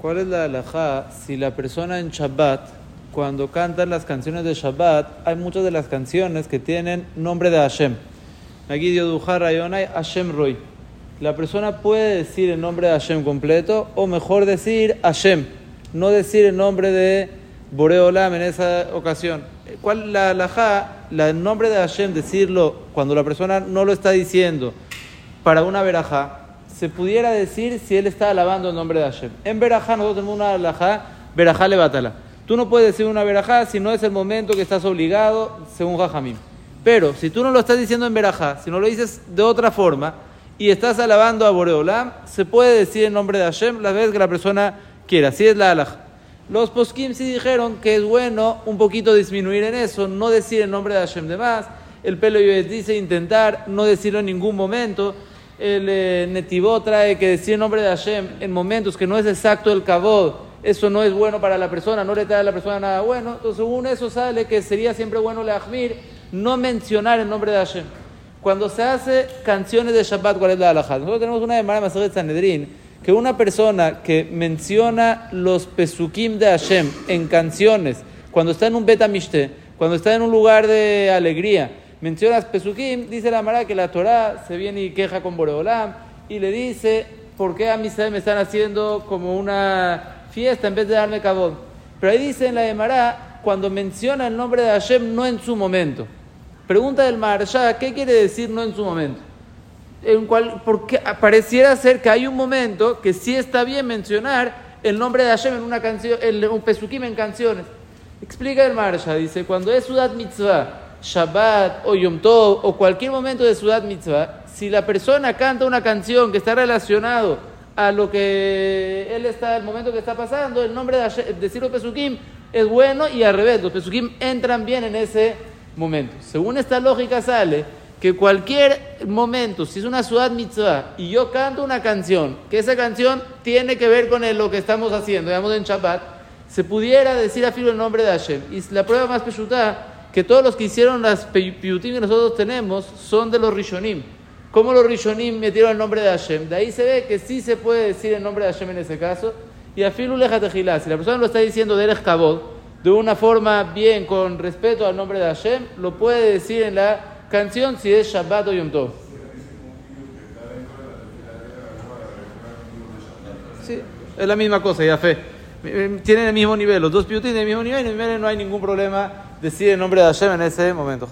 ¿Cuál es la halajá si la persona en Shabbat, cuando cantan las canciones de Shabbat, hay muchas de las canciones que tienen nombre de Hashem? Aquí Rayonai Hashem Roy. La persona puede decir el nombre de Hashem completo o mejor decir Hashem, no decir el nombre de Boreolam en esa ocasión. ¿Cuál la halajá? El nombre de Hashem, decirlo cuando la persona no lo está diciendo para una verajá se pudiera decir si él está alabando el nombre de Hashem. En Berajá nosotros tenemos una alajá, Berajá batala. Tú no puedes decir una Berajá si no es el momento que estás obligado, según Jajamim. Pero si tú no lo estás diciendo en Berajá, si no lo dices de otra forma y estás alabando a Boreolam, se puede decir el nombre de Hashem la vez que la persona quiera. Así es la alajá. Los poskim sí dijeron que es bueno un poquito disminuir en eso, no decir el nombre de Hashem de más. El pelo dice intentar no decirlo en ningún momento el eh, trae que decir el nombre de Hashem en momentos que no es exacto el kabod, eso no es bueno para la persona, no le trae a la persona nada bueno. Entonces, según eso sale que sería siempre bueno le Ahmir no mencionar el nombre de Hashem. Cuando se hace canciones de Shabbat, ¿cuál es la halajá? Nosotros tenemos una de de Sanedrín que una persona que menciona los pesukim de Hashem en canciones, cuando está en un betamishte, cuando está en un lugar de alegría, mencionas Pesukim, dice la Mara que la Torah se viene y queja con Boreolam y le dice, ¿por qué a mí me están haciendo como una fiesta en vez de darme cabot? Pero ahí dice en la Emara, cuando menciona el nombre de Hashem, no en su momento. Pregunta del Maharsha, ¿qué quiere decir no en su momento? En cual, porque pareciera ser que hay un momento que sí está bien mencionar el nombre de Hashem en una canción, un pesukim en canciones. Explica el Maharsha, dice, cuando es Sudat Mitzvah, Shabbat o Yom Tov o cualquier momento de Sudat Mitzvah, si la persona canta una canción que está relacionado a lo que él está, el momento que está pasando, el nombre de decirlo Pesukim es bueno y al revés, los Pesukim entran bien en ese momento. Según esta lógica sale que cualquier momento, si es una Sudat Mitzvah y yo canto una canción, que esa canción tiene que ver con lo que estamos haciendo, digamos en Shabbat, se pudiera decir a filo el nombre de Hashem. Y la prueba más pesuta que todos los que hicieron las piyutim que nosotros tenemos son de los rishonim. ¿Cómo los rishonim metieron el nombre de Hashem? De ahí se ve que sí se puede decir el nombre de Hashem en ese caso. Y a Filu si la persona lo está diciendo de Erech Kabod, de una forma bien, con respeto al nombre de Hashem, lo puede decir en la canción si es Shabbat o Yom Tov. Sí, es la misma cosa, ya fe. Tienen el mismo nivel, los dos piyutim tienen el mismo nivel y no hay ningún problema decir el nombre de Hashem en ese momento.